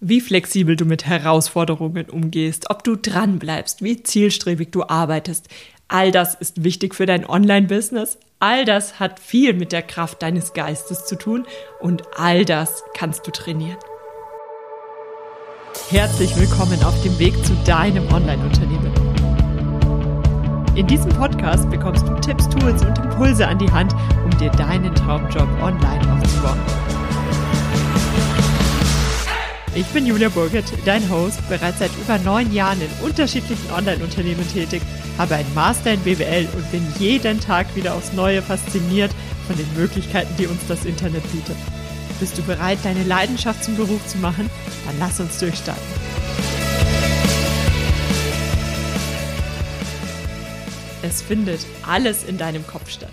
wie flexibel du mit Herausforderungen umgehst, ob du dranbleibst, wie zielstrebig du arbeitest. All das ist wichtig für dein Online-Business. All das hat viel mit der Kraft deines Geistes zu tun und all das kannst du trainieren. Herzlich willkommen auf dem Weg zu deinem Online-Unternehmen. In diesem Podcast bekommst du Tipps, Tools und Impulse an die Hand, um dir deinen Traumjob online aufzubauen. Ich bin Julia Burgert, dein Host, bereits seit über neun Jahren in unterschiedlichen Online-Unternehmen tätig, habe einen Master in BWL und bin jeden Tag wieder aufs Neue fasziniert von den Möglichkeiten, die uns das Internet bietet. Bist du bereit, deine Leidenschaft zum Beruf zu machen? Dann lass uns durchstarten. Es findet alles in deinem Kopf statt.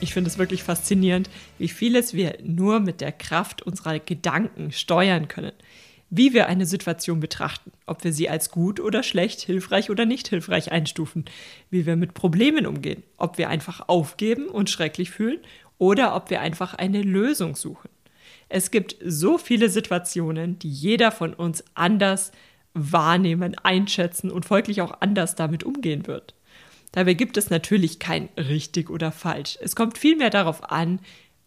Ich finde es wirklich faszinierend, wie vieles wir nur mit der Kraft unserer Gedanken steuern können wie wir eine Situation betrachten, ob wir sie als gut oder schlecht, hilfreich oder nicht hilfreich einstufen, wie wir mit Problemen umgehen, ob wir einfach aufgeben und schrecklich fühlen oder ob wir einfach eine Lösung suchen. Es gibt so viele Situationen, die jeder von uns anders wahrnehmen, einschätzen und folglich auch anders damit umgehen wird. Dabei gibt es natürlich kein richtig oder falsch. Es kommt vielmehr darauf an,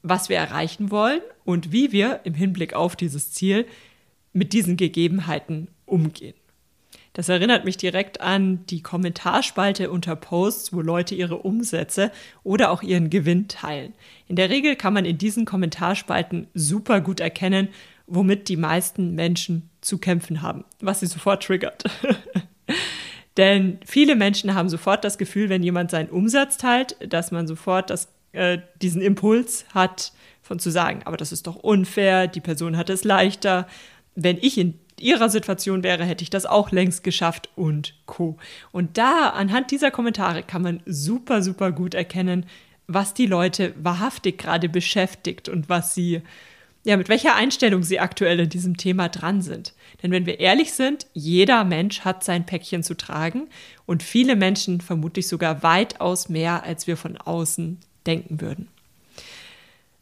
was wir erreichen wollen und wie wir im Hinblick auf dieses Ziel mit diesen Gegebenheiten umgehen. Das erinnert mich direkt an die Kommentarspalte unter Posts, wo Leute ihre Umsätze oder auch ihren Gewinn teilen. In der Regel kann man in diesen Kommentarspalten super gut erkennen, womit die meisten Menschen zu kämpfen haben, was sie sofort triggert. Denn viele Menschen haben sofort das Gefühl, wenn jemand seinen Umsatz teilt, dass man sofort das, äh, diesen Impuls hat, von zu sagen, aber das ist doch unfair, die Person hat es leichter wenn ich in ihrer Situation wäre, hätte ich das auch längst geschafft und co. Und da anhand dieser Kommentare kann man super, super gut erkennen, was die Leute wahrhaftig gerade beschäftigt und was sie, ja, mit welcher Einstellung sie aktuell in diesem Thema dran sind. Denn wenn wir ehrlich sind, jeder Mensch hat sein Päckchen zu tragen und viele Menschen vermutlich sogar weitaus mehr, als wir von außen denken würden.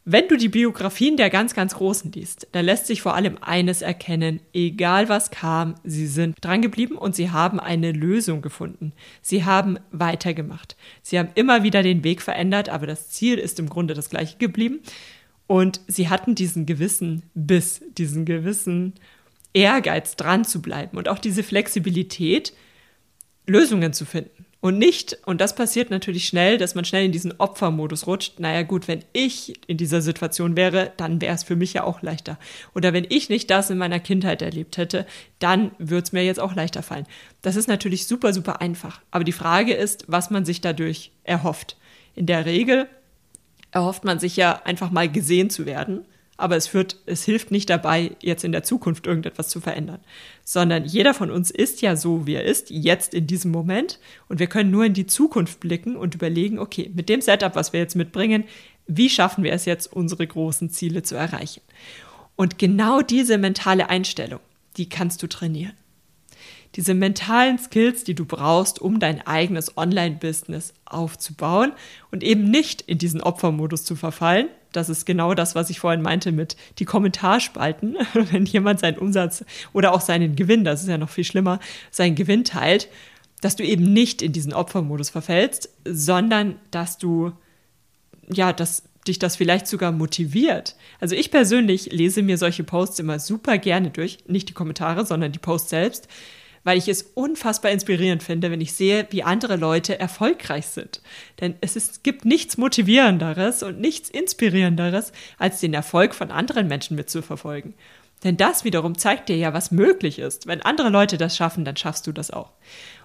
Wenn du die Biografien der ganz, ganz Großen liest, dann lässt sich vor allem eines erkennen, egal was kam, sie sind drangeblieben und sie haben eine Lösung gefunden. Sie haben weitergemacht. Sie haben immer wieder den Weg verändert, aber das Ziel ist im Grunde das gleiche geblieben. Und sie hatten diesen gewissen Biss, diesen gewissen Ehrgeiz, dran zu bleiben und auch diese Flexibilität, Lösungen zu finden. Und nicht, und das passiert natürlich schnell, dass man schnell in diesen Opfermodus rutscht. Naja gut, wenn ich in dieser Situation wäre, dann wäre es für mich ja auch leichter. Oder wenn ich nicht das in meiner Kindheit erlebt hätte, dann würde es mir jetzt auch leichter fallen. Das ist natürlich super, super einfach. Aber die Frage ist, was man sich dadurch erhofft. In der Regel erhofft man sich ja einfach mal gesehen zu werden aber es führt, es hilft nicht dabei, jetzt in der Zukunft irgendetwas zu verändern, sondern jeder von uns ist ja so, wie er ist, jetzt in diesem Moment und wir können nur in die Zukunft blicken und überlegen, okay, mit dem Setup, was wir jetzt mitbringen, wie schaffen wir es jetzt, unsere großen Ziele zu erreichen? Und genau diese mentale Einstellung, die kannst du trainieren. Diese mentalen Skills, die du brauchst, um dein eigenes Online-Business aufzubauen und eben nicht in diesen Opfermodus zu verfallen, das ist genau das, was ich vorhin meinte mit die Kommentarspalten, wenn jemand seinen Umsatz oder auch seinen Gewinn, das ist ja noch viel schlimmer, seinen Gewinn teilt, dass du eben nicht in diesen Opfermodus verfällst, sondern dass du, ja, dass dich das vielleicht sogar motiviert. Also ich persönlich lese mir solche Posts immer super gerne durch, nicht die Kommentare, sondern die Posts selbst, weil ich es unfassbar inspirierend finde, wenn ich sehe, wie andere Leute erfolgreich sind. Denn es ist, gibt nichts Motivierenderes und nichts Inspirierenderes, als den Erfolg von anderen Menschen mitzuverfolgen. Denn das wiederum zeigt dir ja, was möglich ist. Wenn andere Leute das schaffen, dann schaffst du das auch.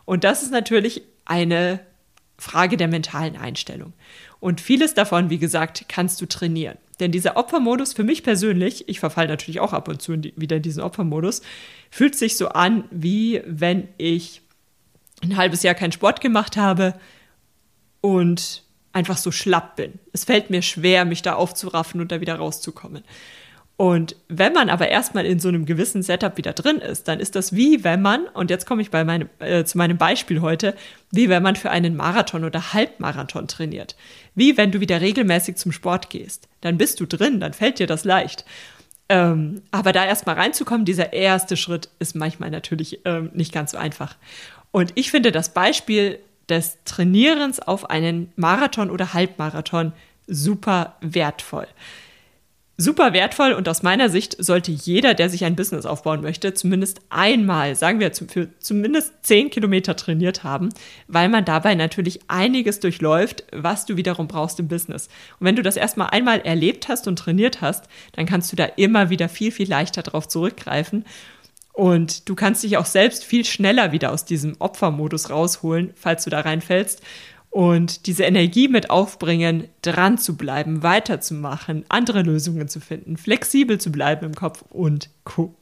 Und das ist natürlich eine Frage der mentalen Einstellung. Und vieles davon, wie gesagt, kannst du trainieren. Denn dieser Opfermodus für mich persönlich, ich verfalle natürlich auch ab und zu in die, wieder in diesen Opfermodus, fühlt sich so an, wie wenn ich ein halbes Jahr keinen Sport gemacht habe und einfach so schlapp bin. Es fällt mir schwer, mich da aufzuraffen und da wieder rauszukommen. Und wenn man aber erstmal in so einem gewissen Setup wieder drin ist, dann ist das wie wenn man, und jetzt komme ich bei meinem, äh, zu meinem Beispiel heute, wie wenn man für einen Marathon oder Halbmarathon trainiert. Wie wenn du wieder regelmäßig zum Sport gehst. Dann bist du drin, dann fällt dir das leicht. Ähm, aber da erstmal reinzukommen, dieser erste Schritt ist manchmal natürlich ähm, nicht ganz so einfach. Und ich finde das Beispiel des Trainierens auf einen Marathon oder Halbmarathon super wertvoll super wertvoll und aus meiner Sicht sollte jeder, der sich ein Business aufbauen möchte, zumindest einmal, sagen wir für zumindest zehn Kilometer trainiert haben, weil man dabei natürlich einiges durchläuft, was du wiederum brauchst im Business. Und wenn du das erstmal einmal erlebt hast und trainiert hast, dann kannst du da immer wieder viel, viel leichter drauf zurückgreifen. Und du kannst dich auch selbst viel schneller wieder aus diesem Opfermodus rausholen, falls du da reinfällst und diese Energie mit aufbringen, dran zu bleiben, weiterzumachen, andere Lösungen zu finden, flexibel zu bleiben im Kopf und Co.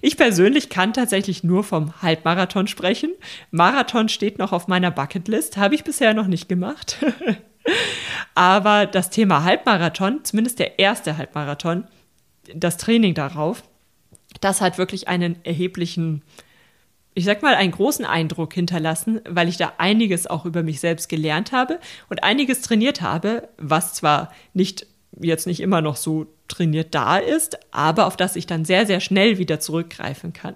Ich persönlich kann tatsächlich nur vom Halbmarathon sprechen. Marathon steht noch auf meiner Bucketlist, habe ich bisher noch nicht gemacht. Aber das Thema Halbmarathon, zumindest der erste Halbmarathon, das Training darauf, das hat wirklich einen erheblichen ich sag mal, einen großen Eindruck hinterlassen, weil ich da einiges auch über mich selbst gelernt habe und einiges trainiert habe, was zwar nicht jetzt nicht immer noch so trainiert da ist, aber auf das ich dann sehr, sehr schnell wieder zurückgreifen kann.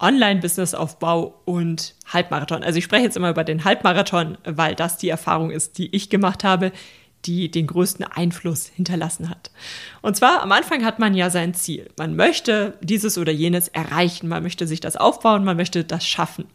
Online-Business-Aufbau und Halbmarathon. Also ich spreche jetzt immer über den Halbmarathon, weil das die Erfahrung ist, die ich gemacht habe die den größten Einfluss hinterlassen hat. Und zwar am Anfang hat man ja sein Ziel. Man möchte dieses oder jenes erreichen, man möchte sich das aufbauen, man möchte das schaffen.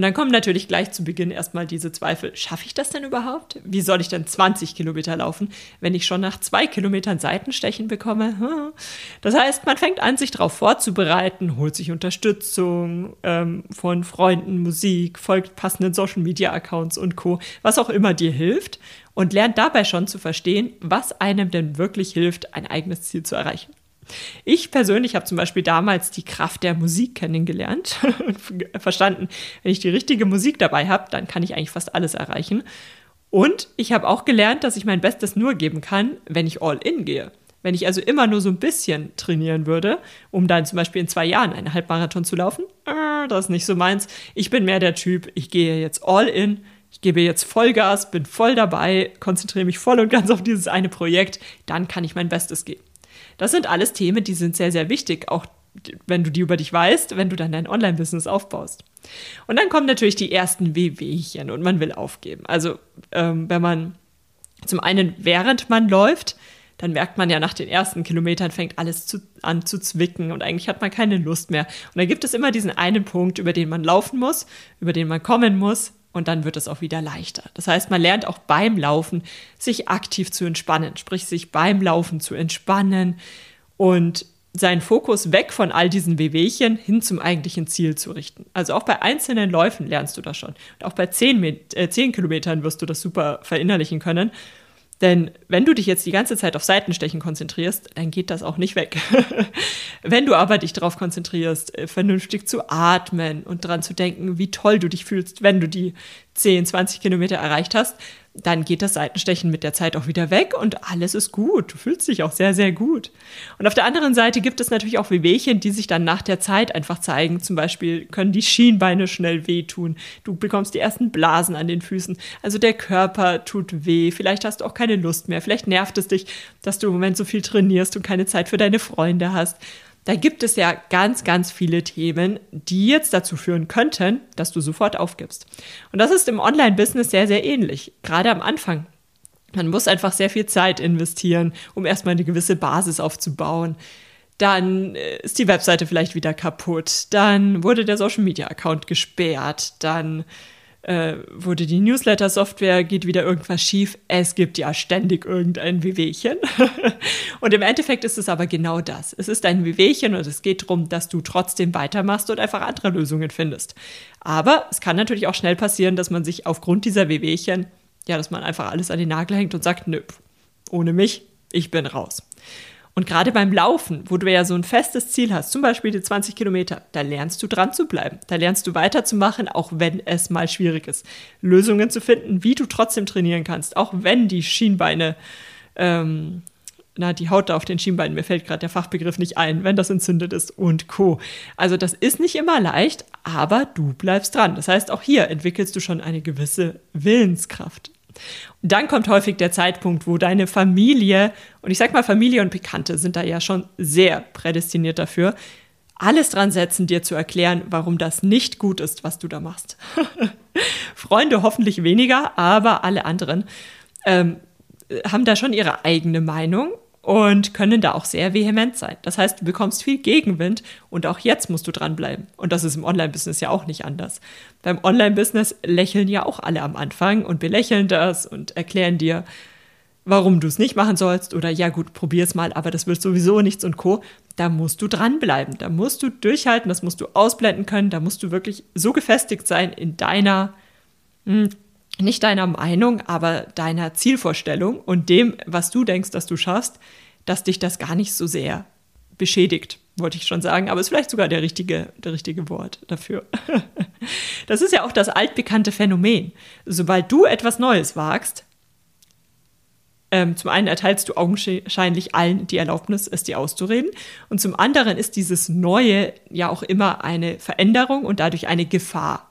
Und dann kommen natürlich gleich zu Beginn erstmal diese Zweifel, schaffe ich das denn überhaupt? Wie soll ich denn 20 Kilometer laufen, wenn ich schon nach zwei Kilometern Seitenstechen bekomme? Hm. Das heißt, man fängt an, sich darauf vorzubereiten, holt sich Unterstützung ähm, von Freunden, Musik, folgt passenden Social-Media-Accounts und Co., was auch immer dir hilft und lernt dabei schon zu verstehen, was einem denn wirklich hilft, ein eigenes Ziel zu erreichen. Ich persönlich habe zum Beispiel damals die Kraft der Musik kennengelernt und verstanden, wenn ich die richtige Musik dabei habe, dann kann ich eigentlich fast alles erreichen. Und ich habe auch gelernt, dass ich mein Bestes nur geben kann, wenn ich all in gehe. Wenn ich also immer nur so ein bisschen trainieren würde, um dann zum Beispiel in zwei Jahren einen Halbmarathon zu laufen, äh, das ist nicht so meins. Ich bin mehr der Typ, ich gehe jetzt all in, ich gebe jetzt Vollgas, bin voll dabei, konzentriere mich voll und ganz auf dieses eine Projekt, dann kann ich mein Bestes geben. Das sind alles Themen, die sind sehr, sehr wichtig, auch wenn du die über dich weißt, wenn du dann dein Online-Business aufbaust. Und dann kommen natürlich die ersten Wehwehchen und man will aufgeben. Also ähm, wenn man zum einen während man läuft, dann merkt man ja nach den ersten Kilometern fängt alles zu, an zu zwicken und eigentlich hat man keine Lust mehr. Und dann gibt es immer diesen einen Punkt, über den man laufen muss, über den man kommen muss, und dann wird es auch wieder leichter. Das heißt, man lernt auch beim Laufen, sich aktiv zu entspannen, sprich sich beim Laufen zu entspannen und seinen Fokus weg von all diesen Wehwehchen hin zum eigentlichen Ziel zu richten. Also auch bei einzelnen Läufen lernst du das schon. Und auch bei zehn, äh, zehn Kilometern wirst du das super verinnerlichen können. Denn wenn du dich jetzt die ganze Zeit auf Seitenstechen konzentrierst, dann geht das auch nicht weg. wenn du aber dich darauf konzentrierst, äh, vernünftig zu atmen und daran zu denken, wie toll du dich fühlst, wenn du die 10, 20 Kilometer erreicht hast, dann geht das Seitenstechen mit der Zeit auch wieder weg und alles ist gut. Du fühlst dich auch sehr, sehr gut. Und auf der anderen Seite gibt es natürlich auch Wehwehchen, die sich dann nach der Zeit einfach zeigen. Zum Beispiel können die Schienbeine schnell wehtun. Du bekommst die ersten Blasen an den Füßen. Also der Körper tut weh. Vielleicht hast du auch keine Lust mehr. Vielleicht nervt es dich, dass du im Moment so viel trainierst und keine Zeit für deine Freunde hast. Da gibt es ja ganz, ganz viele Themen, die jetzt dazu führen könnten, dass du sofort aufgibst. Und das ist im Online-Business sehr, sehr ähnlich. Gerade am Anfang. Man muss einfach sehr viel Zeit investieren, um erstmal eine gewisse Basis aufzubauen. Dann äh, ist die Webseite vielleicht wieder kaputt. Dann wurde der Social Media Account gesperrt. Dann äh, wurde die Newsletter-Software, geht wieder irgendwas schief. Es gibt ja ständig irgendein Wehwehchen. und im Endeffekt ist es aber genau das. Es ist ein Wehwehchen und es geht darum, dass du trotzdem weitermachst und einfach andere Lösungen findest. Aber es kann natürlich auch schnell passieren, dass man sich aufgrund dieser Wehwehchen, ja, dass man einfach alles an den Nagel hängt und sagt, nö, ohne mich, ich bin raus. Und gerade beim Laufen, wo du ja so ein festes Ziel hast, zum Beispiel die 20 Kilometer, da lernst du dran zu bleiben. Da lernst du weiterzumachen, auch wenn es mal schwierig ist. Lösungen zu finden, wie du trotzdem trainieren kannst, auch wenn die Schienbeine, ähm, na, die Haut da auf den Schienbeinen, mir fällt gerade der Fachbegriff nicht ein, wenn das entzündet ist und Co. Also das ist nicht immer leicht, aber du bleibst dran. Das heißt, auch hier entwickelst du schon eine gewisse Willenskraft. Dann kommt häufig der Zeitpunkt, wo deine Familie, und ich sag mal Familie und Bekannte sind da ja schon sehr prädestiniert dafür, alles dran setzen, dir zu erklären, warum das nicht gut ist, was du da machst. Freunde hoffentlich weniger, aber alle anderen ähm, haben da schon ihre eigene Meinung und können da auch sehr vehement sein. Das heißt, du bekommst viel Gegenwind und auch jetzt musst du dranbleiben. Und das ist im Online-Business ja auch nicht anders. Beim Online-Business lächeln ja auch alle am Anfang und belächeln das und erklären dir, warum du es nicht machen sollst oder ja gut, probier es mal, aber das wird sowieso nichts und co. Da musst du dranbleiben, da musst du durchhalten, das musst du ausblenden können, da musst du wirklich so gefestigt sein in deiner hm, nicht deiner Meinung, aber deiner Zielvorstellung und dem, was du denkst, dass du schaffst, dass dich das gar nicht so sehr beschädigt, wollte ich schon sagen, aber ist vielleicht sogar der richtige, der richtige Wort dafür. Das ist ja auch das altbekannte Phänomen. Sobald du etwas Neues wagst, ähm, zum einen erteilst du augenscheinlich allen die Erlaubnis, es dir auszureden. Und zum anderen ist dieses Neue ja auch immer eine Veränderung und dadurch eine Gefahr.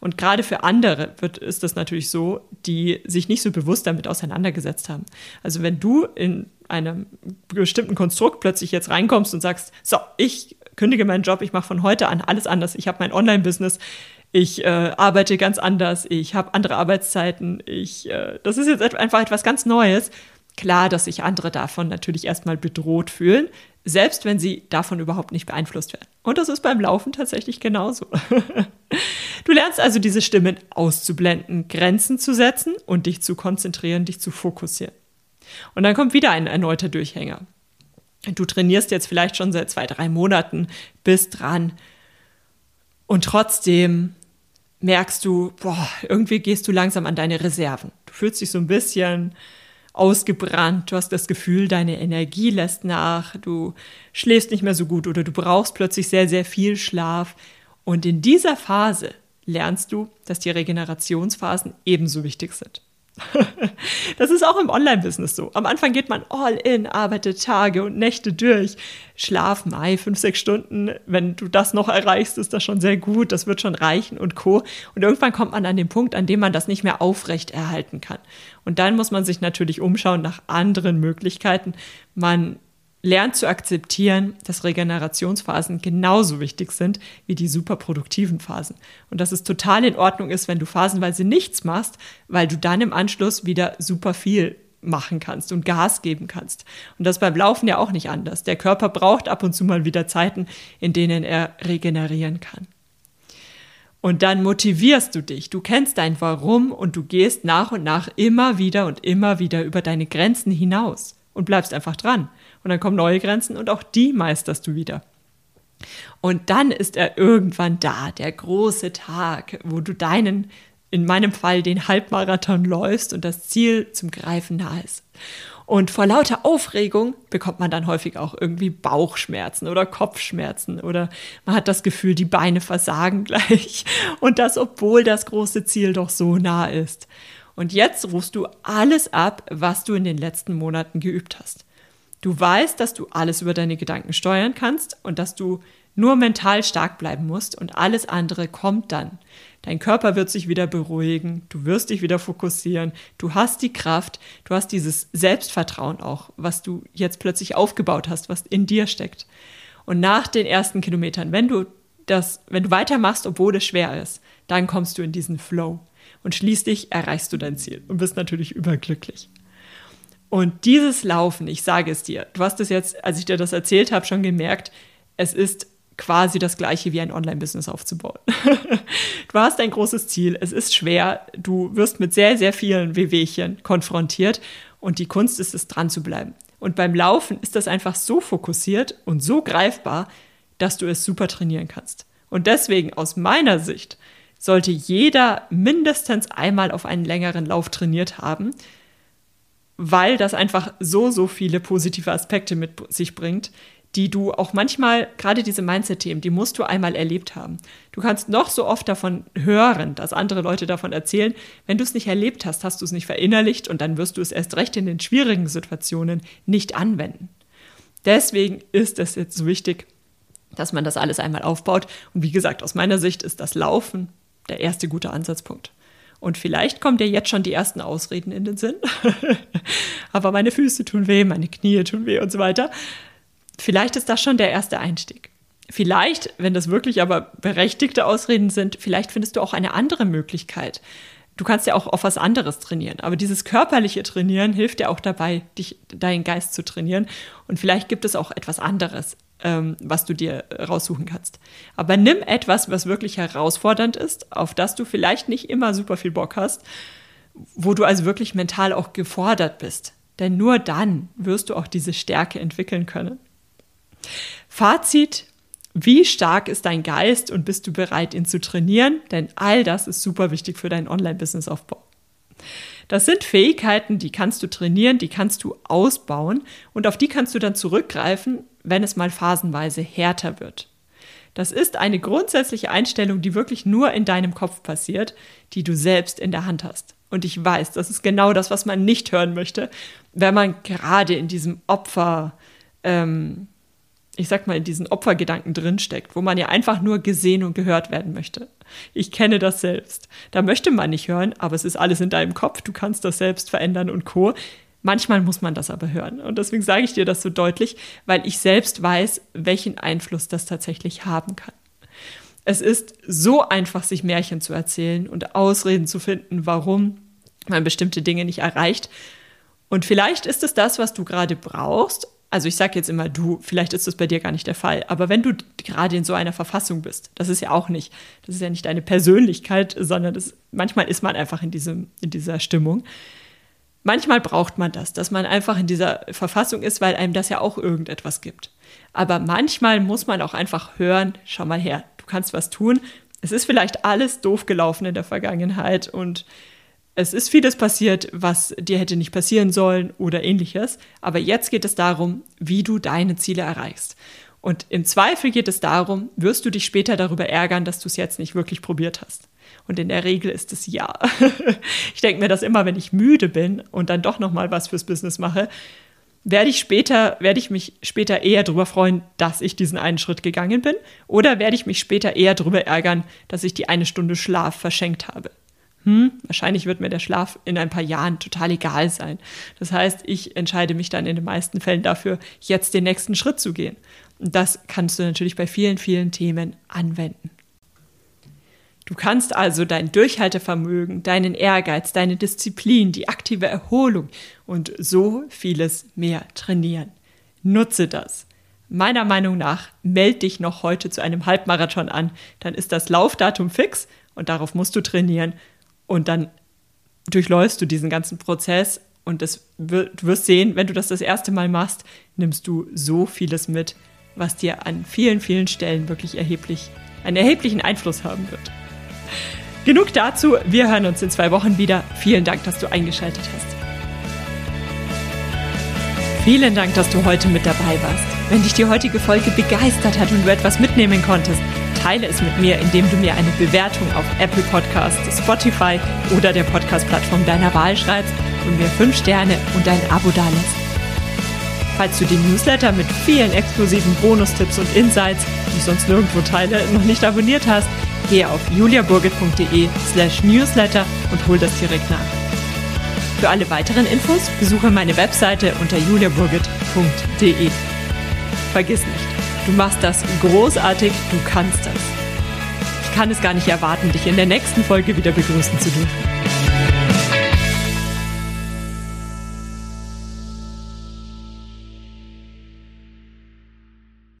Und gerade für andere wird, ist das natürlich so, die sich nicht so bewusst damit auseinandergesetzt haben. Also wenn du in einem bestimmten Konstrukt plötzlich jetzt reinkommst und sagst, so, ich kündige meinen Job, ich mache von heute an alles anders, ich habe mein Online-Business, ich äh, arbeite ganz anders, ich habe andere Arbeitszeiten, ich, äh, das ist jetzt einfach etwas ganz Neues. Klar, dass sich andere davon natürlich erstmal bedroht fühlen, selbst wenn sie davon überhaupt nicht beeinflusst werden. Und das ist beim Laufen tatsächlich genauso. Du lernst also diese Stimmen auszublenden, Grenzen zu setzen und dich zu konzentrieren, dich zu fokussieren. Und dann kommt wieder ein erneuter Durchhänger. Du trainierst jetzt vielleicht schon seit zwei, drei Monaten, bist dran und trotzdem merkst du, boah, irgendwie gehst du langsam an deine Reserven. Du fühlst dich so ein bisschen ausgebrannt, du hast das Gefühl, deine Energie lässt nach, du schläfst nicht mehr so gut oder du brauchst plötzlich sehr, sehr viel Schlaf. Und in dieser Phase lernst du, dass die Regenerationsphasen ebenso wichtig sind. Das ist auch im Online-Business so. Am Anfang geht man all in, arbeitet Tage und Nächte durch. Schlaf mal fünf, sechs Stunden. Wenn du das noch erreichst, ist das schon sehr gut. Das wird schon reichen und Co. Und irgendwann kommt man an den Punkt, an dem man das nicht mehr aufrecht erhalten kann. Und dann muss man sich natürlich umschauen nach anderen Möglichkeiten. Man lernt zu akzeptieren, dass Regenerationsphasen genauso wichtig sind wie die superproduktiven Phasen. Und dass es total in Ordnung ist, wenn du phasenweise nichts machst, weil du dann im Anschluss wieder super viel machen kannst und Gas geben kannst. Und das beim Laufen ja auch nicht anders. Der Körper braucht ab und zu mal wieder Zeiten, in denen er regenerieren kann. Und dann motivierst du dich. Du kennst dein Warum und du gehst nach und nach immer wieder und immer wieder über deine Grenzen hinaus und bleibst einfach dran. Und dann kommen neue Grenzen und auch die meisterst du wieder. Und dann ist er irgendwann da, der große Tag, wo du deinen, in meinem Fall den Halbmarathon läufst und das Ziel zum Greifen nahe ist. Und vor lauter Aufregung bekommt man dann häufig auch irgendwie Bauchschmerzen oder Kopfschmerzen oder man hat das Gefühl, die Beine versagen gleich. Und das, obwohl das große Ziel doch so nah ist. Und jetzt rufst du alles ab, was du in den letzten Monaten geübt hast. Du weißt, dass du alles über deine Gedanken steuern kannst und dass du nur mental stark bleiben musst und alles andere kommt dann. Dein Körper wird sich wieder beruhigen, du wirst dich wieder fokussieren, du hast die Kraft, du hast dieses Selbstvertrauen auch, was du jetzt plötzlich aufgebaut hast, was in dir steckt. Und nach den ersten Kilometern, wenn du das, wenn du weitermachst, obwohl es schwer ist, dann kommst du in diesen Flow und schließlich erreichst du dein Ziel und bist natürlich überglücklich. Und dieses Laufen, ich sage es dir, du hast es jetzt, als ich dir das erzählt habe, schon gemerkt, es ist quasi das gleiche wie ein Online-Business aufzubauen. du hast ein großes Ziel, es ist schwer, du wirst mit sehr, sehr vielen Wehwehchen konfrontiert und die Kunst ist es, dran zu bleiben. Und beim Laufen ist das einfach so fokussiert und so greifbar, dass du es super trainieren kannst. Und deswegen aus meiner Sicht sollte jeder mindestens einmal auf einen längeren Lauf trainiert haben, weil das einfach so, so viele positive Aspekte mit sich bringt, die du auch manchmal, gerade diese Mindset-Themen, die musst du einmal erlebt haben. Du kannst noch so oft davon hören, dass andere Leute davon erzählen. Wenn du es nicht erlebt hast, hast du es nicht verinnerlicht und dann wirst du es erst recht in den schwierigen Situationen nicht anwenden. Deswegen ist es jetzt so wichtig, dass man das alles einmal aufbaut. Und wie gesagt, aus meiner Sicht ist das Laufen der erste gute Ansatzpunkt. Und vielleicht kommen dir jetzt schon die ersten Ausreden in den Sinn. aber meine Füße tun weh, meine Knie tun weh und so weiter. Vielleicht ist das schon der erste Einstieg. Vielleicht, wenn das wirklich aber berechtigte Ausreden sind, vielleicht findest du auch eine andere Möglichkeit. Du kannst ja auch auf was anderes trainieren. Aber dieses körperliche Trainieren hilft dir auch dabei, dich, deinen Geist zu trainieren. Und vielleicht gibt es auch etwas anderes, ähm, was du dir raussuchen kannst. Aber nimm etwas, was wirklich herausfordernd ist, auf das du vielleicht nicht immer super viel Bock hast, wo du also wirklich mental auch gefordert bist. Denn nur dann wirst du auch diese Stärke entwickeln können. Fazit, wie stark ist dein Geist und bist du bereit, ihn zu trainieren? Denn all das ist super wichtig für deinen Online-Business-Aufbau. Das sind Fähigkeiten, die kannst du trainieren, die kannst du ausbauen und auf die kannst du dann zurückgreifen, wenn es mal phasenweise härter wird. Das ist eine grundsätzliche Einstellung, die wirklich nur in deinem Kopf passiert, die du selbst in der Hand hast. Und ich weiß, das ist genau das, was man nicht hören möchte, wenn man gerade in diesem Opfer, ähm, ich sag mal, in diesen Opfergedanken drinsteckt, wo man ja einfach nur gesehen und gehört werden möchte. Ich kenne das selbst. Da möchte man nicht hören, aber es ist alles in deinem Kopf, du kannst das selbst verändern und Co. Manchmal muss man das aber hören. Und deswegen sage ich dir das so deutlich, weil ich selbst weiß, welchen Einfluss das tatsächlich haben kann. Es ist so einfach, sich Märchen zu erzählen und Ausreden zu finden, warum man bestimmte Dinge nicht erreicht. Und vielleicht ist es das, was du gerade brauchst, also ich sage jetzt immer du, vielleicht ist das bei dir gar nicht der Fall, aber wenn du gerade in so einer Verfassung bist, das ist ja auch nicht, das ist ja nicht deine Persönlichkeit, sondern das, manchmal ist man einfach in, diesem, in dieser Stimmung. Manchmal braucht man das, dass man einfach in dieser Verfassung ist, weil einem das ja auch irgendetwas gibt. Aber manchmal muss man auch einfach hören, schau mal her, du kannst was tun. Es ist vielleicht alles doof gelaufen in der Vergangenheit und es ist vieles passiert, was dir hätte nicht passieren sollen oder ähnliches. Aber jetzt geht es darum, wie du deine Ziele erreichst. Und im Zweifel geht es darum, wirst du dich später darüber ärgern, dass du es jetzt nicht wirklich probiert hast. Und in der Regel ist es ja. ich denke mir das immer, wenn ich müde bin und dann doch noch mal was fürs Business mache, werde ich später, werde ich mich später eher darüber freuen, dass ich diesen einen Schritt gegangen bin, oder werde ich mich später eher darüber ärgern, dass ich die eine Stunde Schlaf verschenkt habe hm, wahrscheinlich wird mir der Schlaf in ein paar Jahren total egal sein. Das heißt, ich entscheide mich dann in den meisten Fällen dafür, jetzt den nächsten Schritt zu gehen. Und das kannst du natürlich bei vielen, vielen Themen anwenden. Du kannst also dein Durchhaltevermögen, deinen Ehrgeiz, deine Disziplin, die aktive Erholung und so vieles mehr trainieren. Nutze das. Meiner Meinung nach melde dich noch heute zu einem Halbmarathon an, dann ist das Laufdatum fix und darauf musst du trainieren und dann durchläufst du diesen ganzen Prozess und das, du wirst sehen, wenn du das das erste Mal machst, nimmst du so vieles mit, was dir an vielen, vielen Stellen wirklich erheblich, einen erheblichen Einfluss haben wird. Genug dazu, wir hören uns in zwei Wochen wieder. Vielen Dank, dass du eingeschaltet hast. Vielen Dank, dass du heute mit dabei warst. Wenn dich die heutige Folge begeistert hat und du etwas mitnehmen konntest, teile es mit mir, indem du mir eine Bewertung auf Apple Podcasts, Spotify oder der Podcast-Plattform deiner Wahl schreibst und mir fünf Sterne und ein Abo dalässt. Falls du den Newsletter mit vielen exklusiven Bonustipps und Insights, die ich sonst nirgendwo teile, noch nicht abonniert hast, gehe auf juliaburgit.de slash newsletter und hol das direkt nach. Für alle weiteren Infos besuche meine Webseite unter juliaburgit.de. Vergiss nicht, Du machst das großartig, du kannst das. Ich kann es gar nicht erwarten, dich in der nächsten Folge wieder begrüßen zu dürfen.